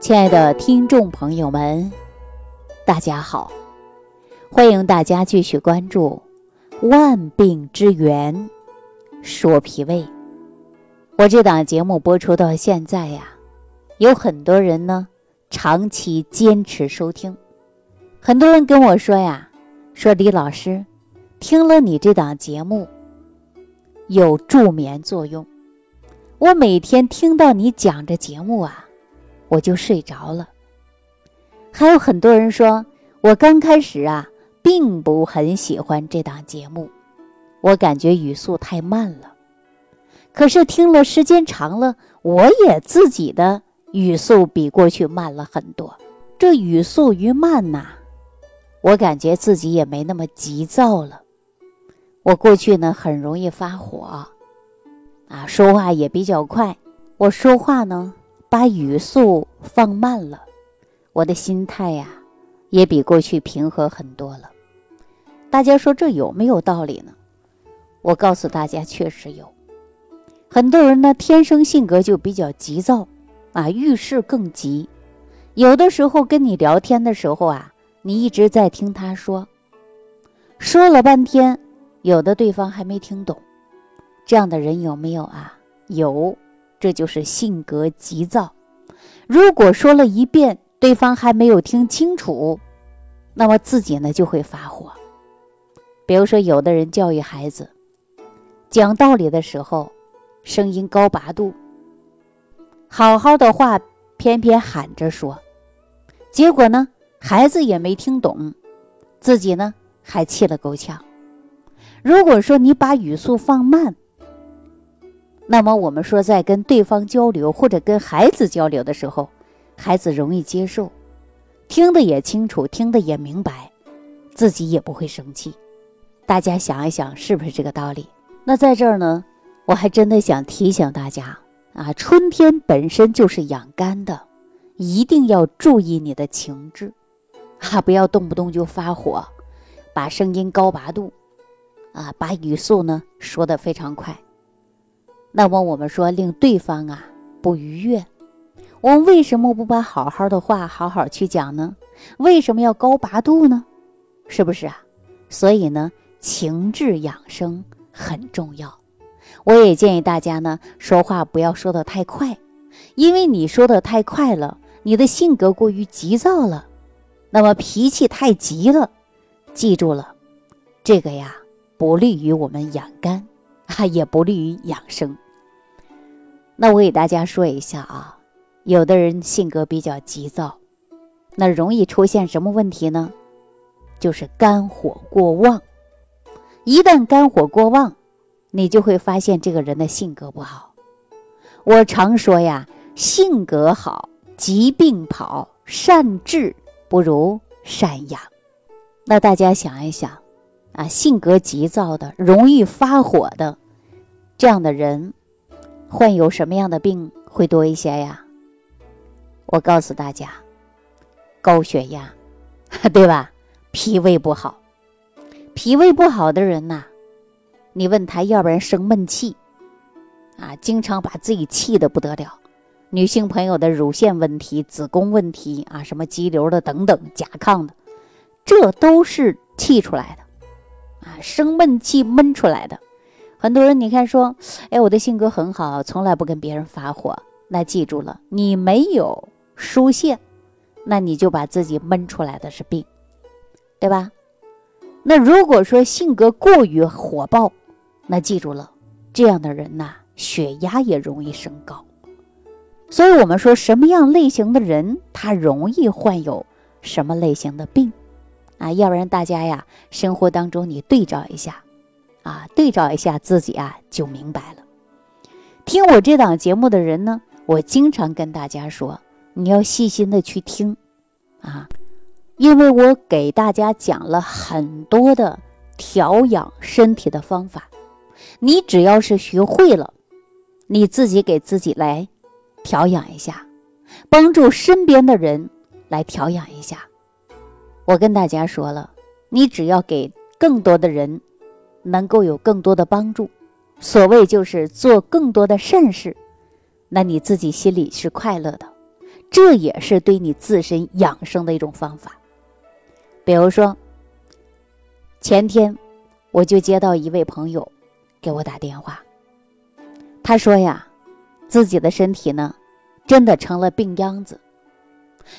亲爱的听众朋友们，大家好！欢迎大家继续关注《万病之源说脾胃》。我这档节目播出到现在呀，有很多人呢长期坚持收听。很多人跟我说呀，说李老师听了你这档节目有助眠作用。我每天听到你讲这节目啊。我就睡着了。还有很多人说，我刚开始啊，并不很喜欢这档节目，我感觉语速太慢了。可是听了时间长了，我也自己的语速比过去慢了很多。这语速一慢呐，我感觉自己也没那么急躁了。我过去呢，很容易发火，啊，说话也比较快。我说话呢。把语速放慢了，我的心态呀，也比过去平和很多了。大家说这有没有道理呢？我告诉大家，确实有。很多人呢，天生性格就比较急躁，啊，遇事更急。有的时候跟你聊天的时候啊，你一直在听他说，说了半天，有的对方还没听懂。这样的人有没有啊？有。这就是性格急躁。如果说了一遍，对方还没有听清楚，那么自己呢就会发火。比如说，有的人教育孩子，讲道理的时候，声音高八度，好好的话偏偏喊着说，结果呢，孩子也没听懂，自己呢还气了够呛。如果说你把语速放慢，那么我们说，在跟对方交流或者跟孩子交流的时候，孩子容易接受，听得也清楚，听得也明白，自己也不会生气。大家想一想，是不是这个道理？那在这儿呢，我还真的想提醒大家啊，春天本身就是养肝的，一定要注意你的情志，啊，不要动不动就发火，把声音高八度，啊，把语速呢说得非常快。那么我们说令对方啊不愉悦，我们为什么不把好好的话好好去讲呢？为什么要高八度呢？是不是啊？所以呢，情志养生很重要。我也建议大家呢，说话不要说的太快，因为你说的太快了，你的性格过于急躁了，那么脾气太急了，记住了，这个呀不利于我们养肝。啊，也不利于养生。那我给大家说一下啊，有的人性格比较急躁，那容易出现什么问题呢？就是肝火过旺。一旦肝火过旺，你就会发现这个人的性格不好。我常说呀，性格好，疾病跑；善治不如善养。那大家想一想。啊，性格急躁的、容易发火的，这样的人，患有什么样的病会多一些呀？我告诉大家，高血压，对吧？脾胃不好，脾胃不好的人呐，你问他，要不然生闷气，啊，经常把自己气得不得了。女性朋友的乳腺问题、子宫问题啊，什么肌瘤的等等、甲亢的，这都是气出来的。啊，生闷气闷出来的，很多人你看说，哎，我的性格很好，从来不跟别人发火。那记住了，你没有疏泄，那你就把自己闷出来的是病，对吧？那如果说性格过于火爆，那记住了，这样的人呐，血压也容易升高。所以我们说什么样类型的人，他容易患有什么类型的病。啊，要不然大家呀，生活当中你对照一下，啊，对照一下自己啊，就明白了。听我这档节目的人呢，我经常跟大家说，你要细心的去听，啊，因为我给大家讲了很多的调养身体的方法，你只要是学会了，你自己给自己来调养一下，帮助身边的人来调养一下。我跟大家说了，你只要给更多的人能够有更多的帮助，所谓就是做更多的善事，那你自己心里是快乐的。这也是对你自身养生的一种方法。比如说，前天我就接到一位朋友给我打电话，他说呀，自己的身体呢，真的成了病秧子，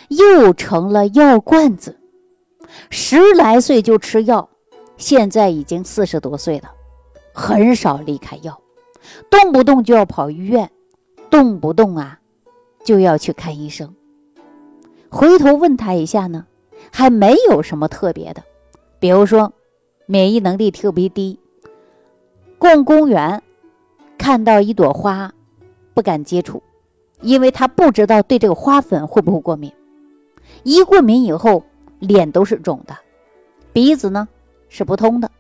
又成了药罐子，十来岁就吃药，现在已经四十多岁了，很少离开药，动不动就要跑医院，动不动啊就要去看医生。回头问他一下呢？还没有什么特别的，比如说免疫能力特别低，逛公园看到一朵花不敢接触，因为他不知道对这个花粉会不会过敏。一过敏以后，脸都是肿的，鼻子呢是不通的，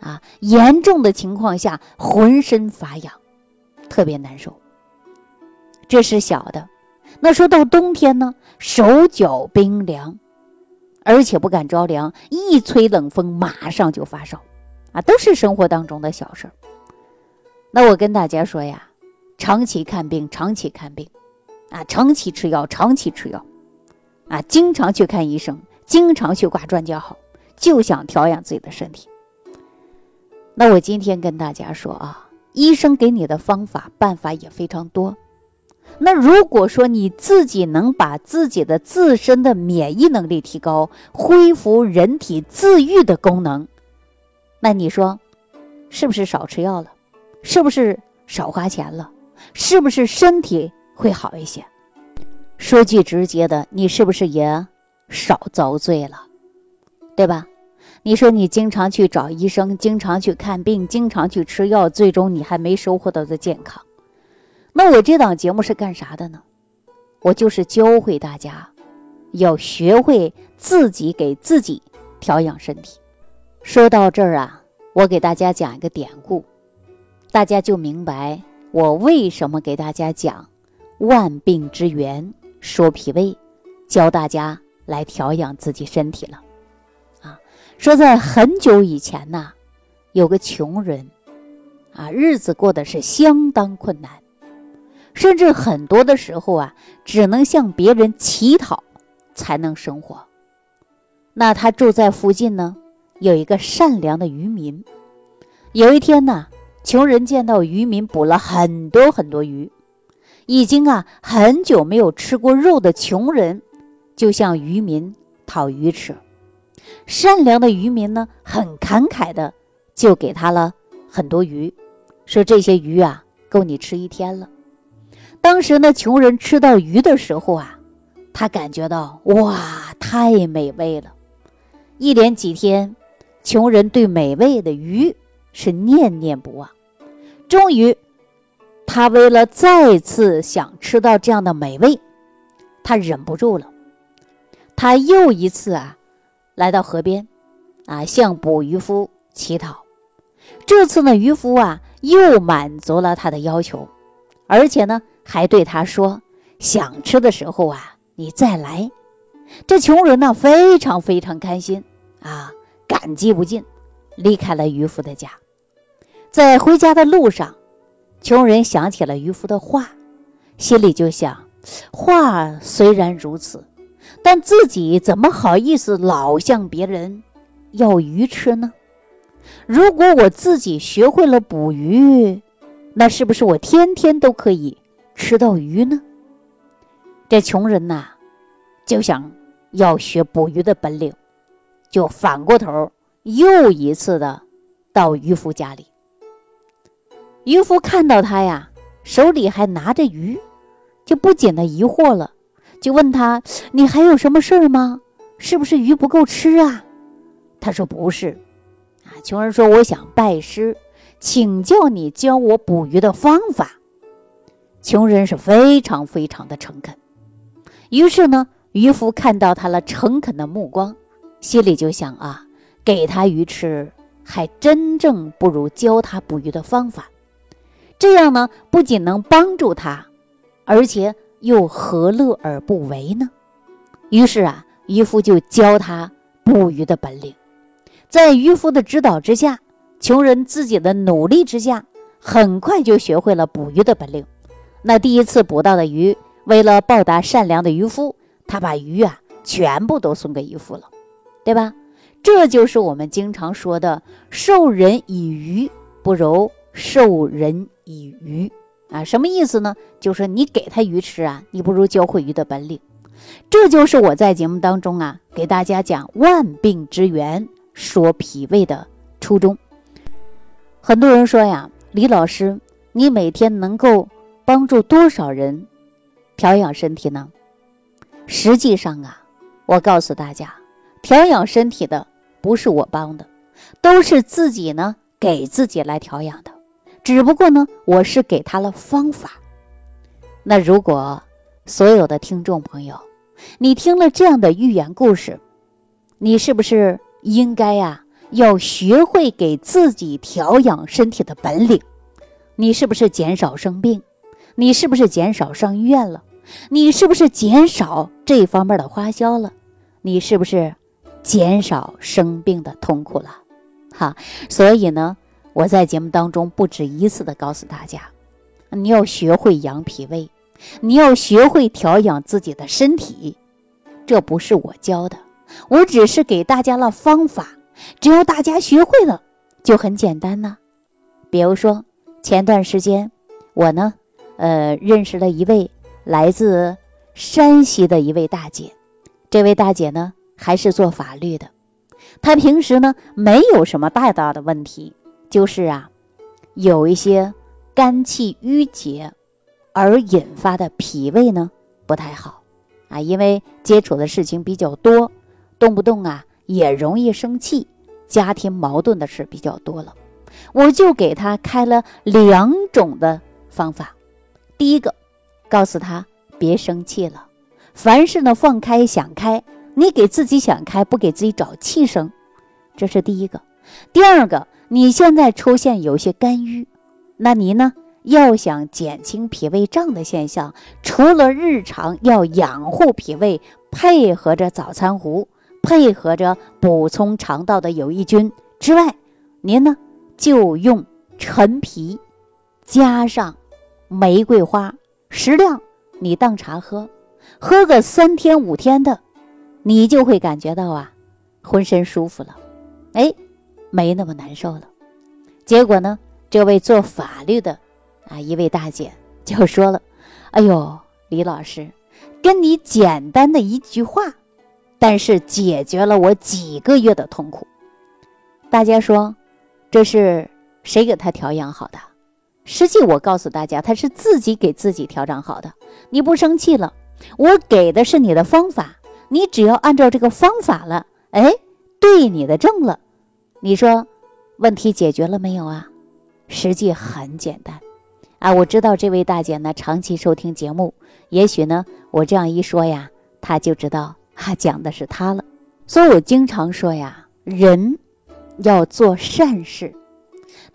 啊，严重的情况下浑身发痒，特别难受。这是小的，那说到冬天呢，手脚冰凉。而且不敢着凉，一吹冷风马上就发烧，啊，都是生活当中的小事儿。那我跟大家说呀，长期看病，长期看病，啊，长期吃药，长期吃药，啊，经常去看医生，经常去挂专家号，就想调养自己的身体。那我今天跟大家说啊，医生给你的方法办法也非常多。那如果说你自己能把自己的自身的免疫能力提高，恢复人体自愈的功能，那你说，是不是少吃药了？是不是少花钱了？是不是身体会好一些？说句直接的，你是不是也少遭罪了？对吧？你说你经常去找医生，经常去看病，经常去吃药，最终你还没收获到的健康。那我这档节目是干啥的呢？我就是教会大家，要学会自己给自己调养身体。说到这儿啊，我给大家讲一个典故，大家就明白我为什么给大家讲万病之源说脾胃，教大家来调养自己身体了。啊，说在很久以前呐，有个穷人，啊，日子过得是相当困难。甚至很多的时候啊，只能向别人乞讨才能生活。那他住在附近呢，有一个善良的渔民。有一天呢，穷人见到渔民捕了很多很多鱼，已经啊很久没有吃过肉的穷人，就向渔民讨鱼吃。善良的渔民呢，很慷慨的就给他了很多鱼，说这些鱼啊够你吃一天了。当时呢穷人吃到鱼的时候啊，他感觉到哇，太美味了。一连几天，穷人对美味的鱼是念念不忘。终于，他为了再次想吃到这样的美味，他忍不住了。他又一次啊，来到河边，啊，向捕鱼夫乞讨。这次呢，渔夫啊，又满足了他的要求，而且呢。还对他说：“想吃的时候啊，你再来。”这穷人呢，非常非常开心啊，感激不尽，离开了渔夫的家。在回家的路上，穷人想起了渔夫的话，心里就想：话虽然如此，但自己怎么好意思老向别人要鱼吃呢？如果我自己学会了捕鱼，那是不是我天天都可以？吃到鱼呢，这穷人呐，就想要学捕鱼的本领，就反过头又一次的到渔夫家里。渔夫看到他呀，手里还拿着鱼，就不禁的疑惑了，就问他：“你还有什么事儿吗？是不是鱼不够吃啊？”他说：“不是。”啊，穷人说：“我想拜师，请教你教我捕鱼的方法。”穷人是非常非常的诚恳，于是呢，渔夫看到他了诚恳的目光，心里就想啊，给他鱼吃，还真正不如教他捕鱼的方法，这样呢，不仅能帮助他，而且又何乐而不为呢？于是啊，渔夫就教他捕鱼的本领，在渔夫的指导之下，穷人自己的努力之下，很快就学会了捕鱼的本领。那第一次捕到的鱼，为了报答善良的渔夫，他把鱼啊全部都送给渔夫了，对吧？这就是我们经常说的“授人以鱼，不如授人以鱼”啊，什么意思呢？就是你给他鱼吃啊，你不如教会鱼的本领。这就是我在节目当中啊，给大家讲万病之源说脾胃的初衷。很多人说呀，李老师，你每天能够帮助多少人调养身体呢？实际上啊，我告诉大家，调养身体的不是我帮的，都是自己呢给自己来调养的。只不过呢，我是给他了方法。那如果所有的听众朋友，你听了这样的寓言故事，你是不是应该呀？要学会给自己调养身体的本领。你是不是减少生病？你是不是减少上医院了？你是不是减少这方面的花销了？你是不是减少生病的痛苦了？哈，所以呢，我在节目当中不止一次的告诉大家，你要学会养脾胃，你要学会调养自己的身体。这不是我教的，我只是给大家了方法。只要大家学会了，就很简单呢。比如说，前段时间我呢，呃，认识了一位来自山西的一位大姐。这位大姐呢，还是做法律的。她平时呢，没有什么大大的问题，就是啊，有一些肝气郁结而引发的脾胃呢不太好啊，因为接触的事情比较多，动不动啊。也容易生气，家庭矛盾的事比较多了，我就给他开了两种的方法。第一个，告诉他别生气了，凡事呢放开想开，你给自己想开，不给自己找气生，这是第一个。第二个，你现在出现有些肝郁，那你呢要想减轻脾胃胀的现象，除了日常要养护脾胃，配合着早餐壶。配合着补充肠道的有益菌之外，您呢就用陈皮加上玫瑰花适量，你当茶喝，喝个三天五天的，你就会感觉到啊，浑身舒服了，哎，没那么难受了。结果呢，这位做法律的啊一位大姐就说了：“哎呦，李老师，跟你简单的一句话。”但是解决了我几个月的痛苦。大家说，这是谁给他调养好的？实际我告诉大家，他是自己给自己调整好的。你不生气了，我给的是你的方法，你只要按照这个方法了，哎，对你的症了，你说问题解决了没有啊？实际很简单啊！我知道这位大姐呢，长期收听节目，也许呢，我这样一说呀，她就知道。啊讲的是她了，所以我经常说呀，人要做善事。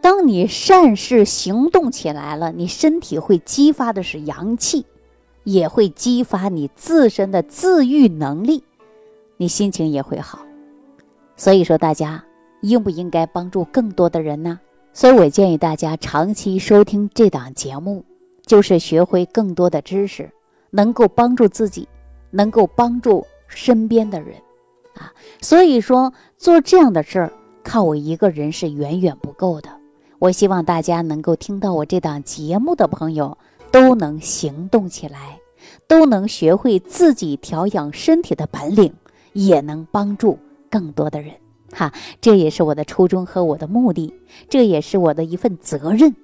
当你善事行动起来了，你身体会激发的是阳气，也会激发你自身的自愈能力，你心情也会好。所以说，大家应不应该帮助更多的人呢？所以我建议大家长期收听这档节目，就是学会更多的知识，能够帮助自己，能够帮助。身边的人，啊，所以说做这样的事儿，靠我一个人是远远不够的。我希望大家能够听到我这档节目的朋友，都能行动起来，都能学会自己调养身体的本领，也能帮助更多的人。哈，这也是我的初衷和我的目的，这也是我的一份责任。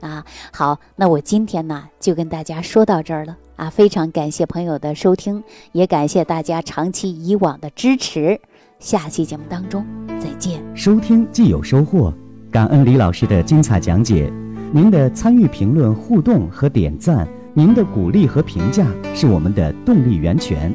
啊，好，那我今天呢就跟大家说到这儿了。啊，非常感谢朋友的收听，也感谢大家长期以往的支持。下期节目当中再见。收听既有收获，感恩李老师的精彩讲解。您的参与、评论、互动和点赞，您的鼓励和评价是我们的动力源泉。